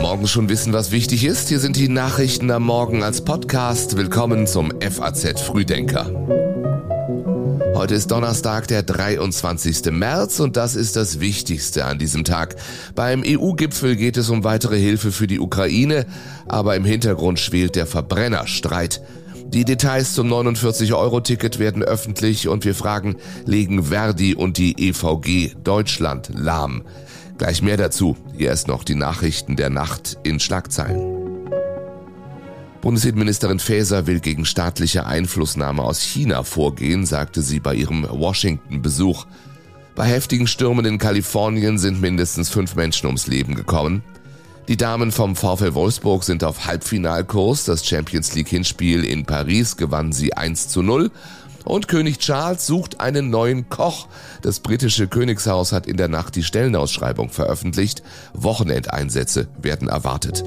Morgen schon wissen, was wichtig ist. Hier sind die Nachrichten am Morgen als Podcast. Willkommen zum FAZ Frühdenker. Heute ist Donnerstag, der 23. März und das ist das Wichtigste an diesem Tag. Beim EU-Gipfel geht es um weitere Hilfe für die Ukraine, aber im Hintergrund schwelt der Verbrennerstreit. Die Details zum 49-Euro-Ticket werden öffentlich und wir fragen, legen Verdi und die EVG Deutschland lahm? Gleich mehr dazu. Hier erst noch die Nachrichten der Nacht in Schlagzeilen. Bundesinnenministerin Faeser will gegen staatliche Einflussnahme aus China vorgehen, sagte sie bei ihrem Washington-Besuch. Bei heftigen Stürmen in Kalifornien sind mindestens fünf Menschen ums Leben gekommen. Die Damen vom VfL Wolfsburg sind auf Halbfinalkurs. Das Champions League Hinspiel in Paris gewann sie 1 zu 0. Und König Charles sucht einen neuen Koch. Das britische Königshaus hat in der Nacht die Stellenausschreibung veröffentlicht. Wochenendeinsätze werden erwartet.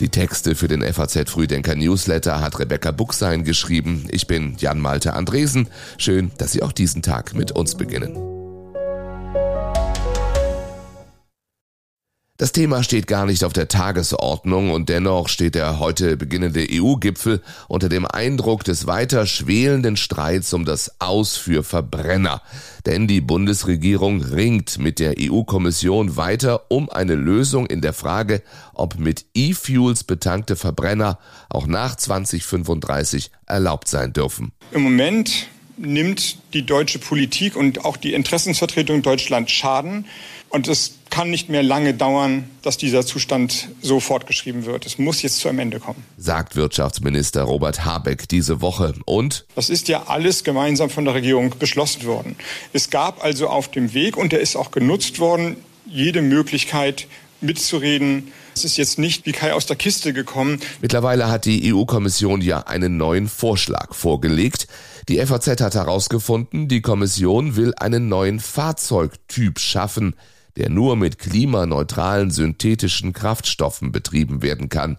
Die Texte für den FAZ Frühdenker Newsletter hat Rebecca Buchsein geschrieben. Ich bin Jan Malte Andresen. Schön, dass Sie auch diesen Tag mit uns beginnen. Das Thema steht gar nicht auf der Tagesordnung und dennoch steht der heute beginnende EU-Gipfel unter dem Eindruck des weiter schwelenden Streits um das Aus für Verbrenner. Denn die Bundesregierung ringt mit der EU-Kommission weiter um eine Lösung in der Frage, ob mit E-Fuels betankte Verbrenner auch nach 2035 erlaubt sein dürfen. Im Moment nimmt die deutsche Politik und auch die Interessensvertretung Deutschland Schaden und es kann nicht mehr lange dauern, dass dieser Zustand so fortgeschrieben wird. Es muss jetzt zu einem Ende kommen. Sagt Wirtschaftsminister Robert Habeck diese Woche. Und? Das ist ja alles gemeinsam von der Regierung beschlossen worden. Es gab also auf dem Weg, und der ist auch genutzt worden, jede Möglichkeit mitzureden. Es ist jetzt nicht wie Kai aus der Kiste gekommen. Mittlerweile hat die EU-Kommission ja einen neuen Vorschlag vorgelegt. Die FAZ hat herausgefunden, die Kommission will einen neuen Fahrzeugtyp schaffen der nur mit klimaneutralen synthetischen Kraftstoffen betrieben werden kann.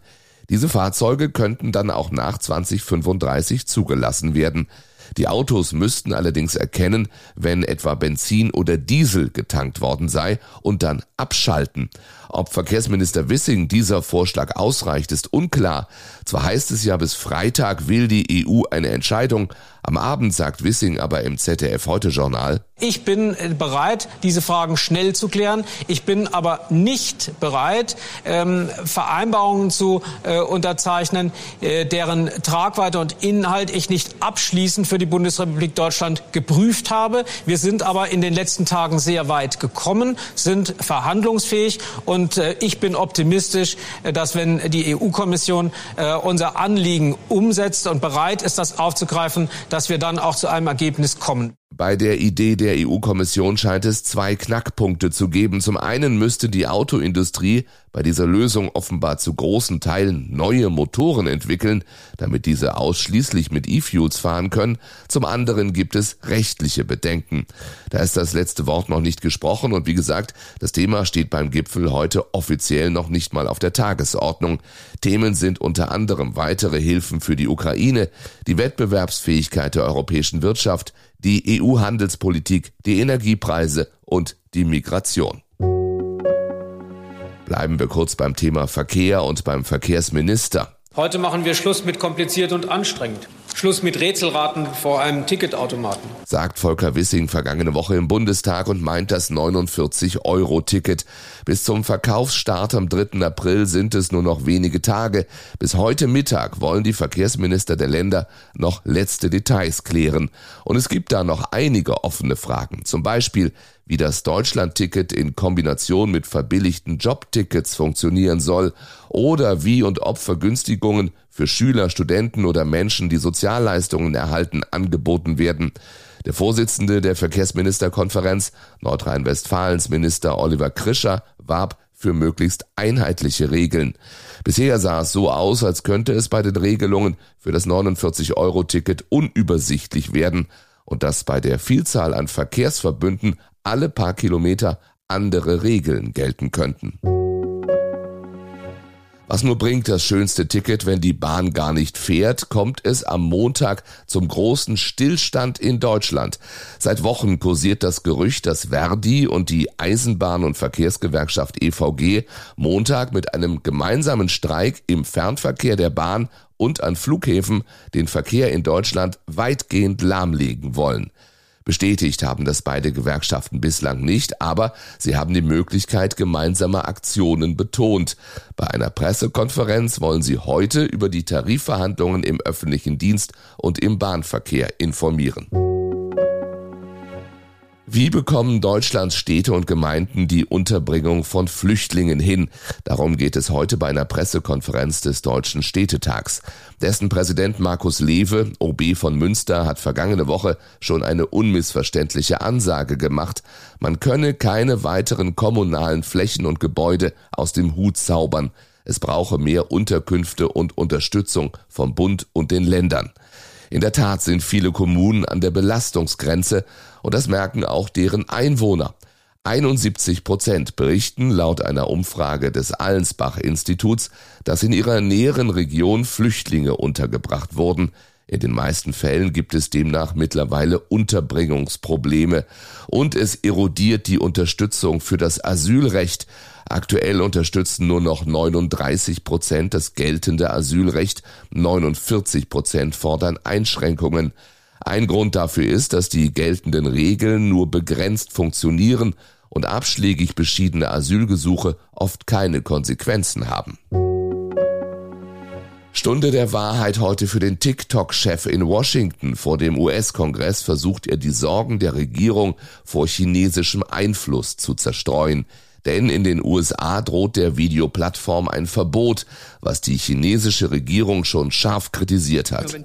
Diese Fahrzeuge könnten dann auch nach 2035 zugelassen werden. Die Autos müssten allerdings erkennen, wenn etwa Benzin oder Diesel getankt worden sei und dann abschalten. Ob Verkehrsminister Wissing dieser Vorschlag ausreicht, ist unklar. Zwar heißt es ja, bis Freitag will die EU eine Entscheidung. Am Abend sagt Wissing aber im ZDF Heute Journal, ich bin bereit, diese Fragen schnell zu klären. Ich bin aber nicht bereit, ähm, Vereinbarungen zu äh, unterzeichnen, äh, deren Tragweite und Inhalt ich nicht abschließend für die Bundesrepublik Deutschland geprüft habe. Wir sind aber in den letzten Tagen sehr weit gekommen, sind verhandlungsfähig und äh, ich bin optimistisch, äh, dass wenn die EU-Kommission äh, unser Anliegen umsetzt und bereit ist, das aufzugreifen, dass wir dann auch zu einem Ergebnis kommen. Bei der Idee der EU-Kommission scheint es zwei Knackpunkte zu geben. Zum einen müsste die Autoindustrie bei dieser Lösung offenbar zu großen Teilen neue Motoren entwickeln, damit diese ausschließlich mit E-Fuels fahren können. Zum anderen gibt es rechtliche Bedenken. Da ist das letzte Wort noch nicht gesprochen und wie gesagt, das Thema steht beim Gipfel heute offiziell noch nicht mal auf der Tagesordnung. Themen sind unter anderem weitere Hilfen für die Ukraine, die Wettbewerbsfähigkeit der europäischen Wirtschaft, die EU-Handelspolitik, die Energiepreise und die Migration. Bleiben wir kurz beim Thema Verkehr und beim Verkehrsminister. Heute machen wir Schluss mit kompliziert und anstrengend. Schluss mit Rätselraten vor einem Ticketautomaten. Sagt Volker Wissing vergangene Woche im Bundestag und meint das 49-Euro-Ticket. Bis zum Verkaufsstart am 3. April sind es nur noch wenige Tage. Bis heute Mittag wollen die Verkehrsminister der Länder noch letzte Details klären. Und es gibt da noch einige offene Fragen. Zum Beispiel, wie das Deutschland-Ticket in Kombination mit verbilligten Jobtickets funktionieren soll oder wie und ob Vergünstigungen für Schüler, Studenten oder Menschen, die Sozialleistungen erhalten, angeboten werden. Der Vorsitzende der Verkehrsministerkonferenz Nordrhein-Westfalens Minister Oliver Krischer warb für möglichst einheitliche Regeln. Bisher sah es so aus, als könnte es bei den Regelungen für das 49-Euro-Ticket unübersichtlich werden und dass bei der Vielzahl an Verkehrsverbünden alle paar Kilometer andere Regeln gelten könnten. Was nur bringt das schönste Ticket, wenn die Bahn gar nicht fährt, kommt es am Montag zum großen Stillstand in Deutschland. Seit Wochen kursiert das Gerücht, dass Verdi und die Eisenbahn- und Verkehrsgewerkschaft EVG Montag mit einem gemeinsamen Streik im Fernverkehr der Bahn und an Flughäfen den Verkehr in Deutschland weitgehend lahmlegen wollen. Bestätigt haben das beide Gewerkschaften bislang nicht, aber sie haben die Möglichkeit gemeinsamer Aktionen betont. Bei einer Pressekonferenz wollen sie heute über die Tarifverhandlungen im öffentlichen Dienst und im Bahnverkehr informieren. Wie bekommen Deutschlands Städte und Gemeinden die Unterbringung von Flüchtlingen hin? Darum geht es heute bei einer Pressekonferenz des Deutschen Städtetags. Dessen Präsident Markus Lewe, OB von Münster, hat vergangene Woche schon eine unmissverständliche Ansage gemacht. Man könne keine weiteren kommunalen Flächen und Gebäude aus dem Hut zaubern. Es brauche mehr Unterkünfte und Unterstützung vom Bund und den Ländern. In der Tat sind viele Kommunen an der Belastungsgrenze und das merken auch deren Einwohner. 71 Prozent berichten laut einer Umfrage des Allensbach-Instituts, dass in ihrer näheren Region Flüchtlinge untergebracht wurden. In den meisten Fällen gibt es demnach mittlerweile Unterbringungsprobleme und es erodiert die Unterstützung für das Asylrecht. Aktuell unterstützen nur noch 39 Prozent das geltende Asylrecht, 49 Prozent fordern Einschränkungen. Ein Grund dafür ist, dass die geltenden Regeln nur begrenzt funktionieren und abschlägig beschiedene Asylgesuche oft keine Konsequenzen haben. Stunde der Wahrheit heute für den TikTok-Chef in Washington. Vor dem US-Kongress versucht er die Sorgen der Regierung vor chinesischem Einfluss zu zerstreuen. Denn in den USA droht der Videoplattform ein Verbot, was die chinesische Regierung schon scharf kritisiert hat.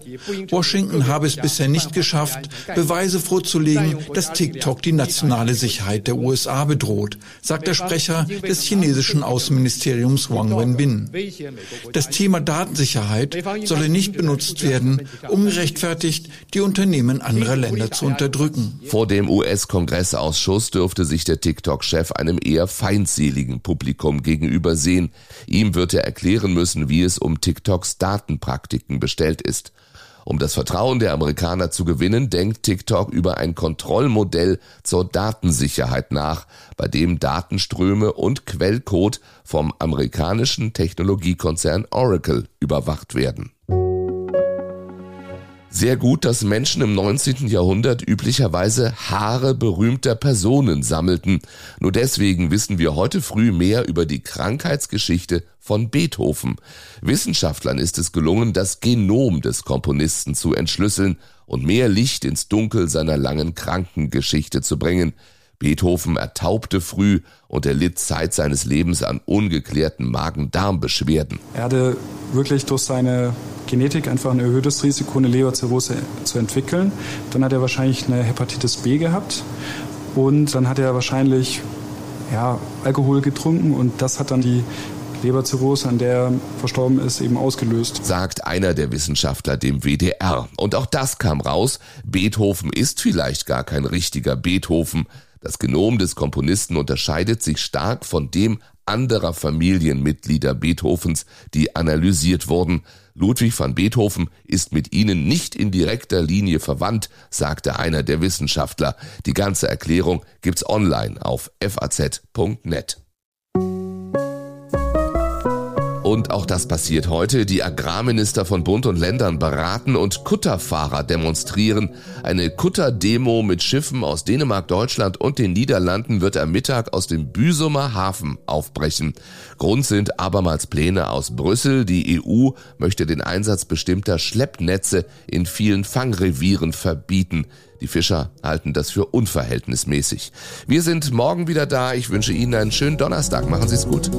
Washington habe es bisher nicht geschafft, Beweise vorzulegen, dass TikTok die nationale Sicherheit der USA bedroht, sagt der Sprecher des chinesischen Außenministeriums Wang Wenbin. Das Thema Datensicherheit solle nicht benutzt werden, um gerechtfertigt die Unternehmen anderer Länder zu unterdrücken. Vor dem US-Kongressausschuss dürfte sich der TikTok-Chef einem eher feindseligen Publikum gegenüber sehen. Ihm wird er erklären müssen, wie es um TikToks Datenpraktiken bestellt ist. Um das Vertrauen der Amerikaner zu gewinnen, denkt TikTok über ein Kontrollmodell zur Datensicherheit nach, bei dem Datenströme und Quellcode vom amerikanischen Technologiekonzern Oracle überwacht werden. Sehr gut, dass Menschen im 19. Jahrhundert üblicherweise Haare berühmter Personen sammelten. Nur deswegen wissen wir heute früh mehr über die Krankheitsgeschichte von Beethoven. Wissenschaftlern ist es gelungen, das Genom des Komponisten zu entschlüsseln und mehr Licht ins Dunkel seiner langen Krankengeschichte zu bringen. Beethoven ertaubte früh und erlitt Zeit seines Lebens an ungeklärten Magen-Darm-Beschwerden. Er hatte wirklich durch seine Genetik einfach ein erhöhtes Risiko, eine Leberzirrhose zu entwickeln. Dann hat er wahrscheinlich eine Hepatitis B gehabt und dann hat er wahrscheinlich ja, Alkohol getrunken und das hat dann die Leberzirrhose, an der er verstorben ist, eben ausgelöst. Sagt einer der Wissenschaftler dem WDR. Und auch das kam raus. Beethoven ist vielleicht gar kein richtiger Beethoven. Das Genom des Komponisten unterscheidet sich stark von dem anderer Familienmitglieder Beethovens, die analysiert wurden. Ludwig van Beethoven ist mit ihnen nicht in direkter Linie verwandt, sagte einer der Wissenschaftler. Die ganze Erklärung gibt's online auf faz.net. Und auch das passiert heute. Die Agrarminister von Bund und Ländern beraten und Kutterfahrer demonstrieren. Eine Kutterdemo mit Schiffen aus Dänemark, Deutschland und den Niederlanden wird am Mittag aus dem Büsumer Hafen aufbrechen. Grund sind abermals Pläne aus Brüssel. Die EU möchte den Einsatz bestimmter Schleppnetze in vielen Fangrevieren verbieten. Die Fischer halten das für unverhältnismäßig. Wir sind morgen wieder da. Ich wünsche Ihnen einen schönen Donnerstag. Machen Sie es gut.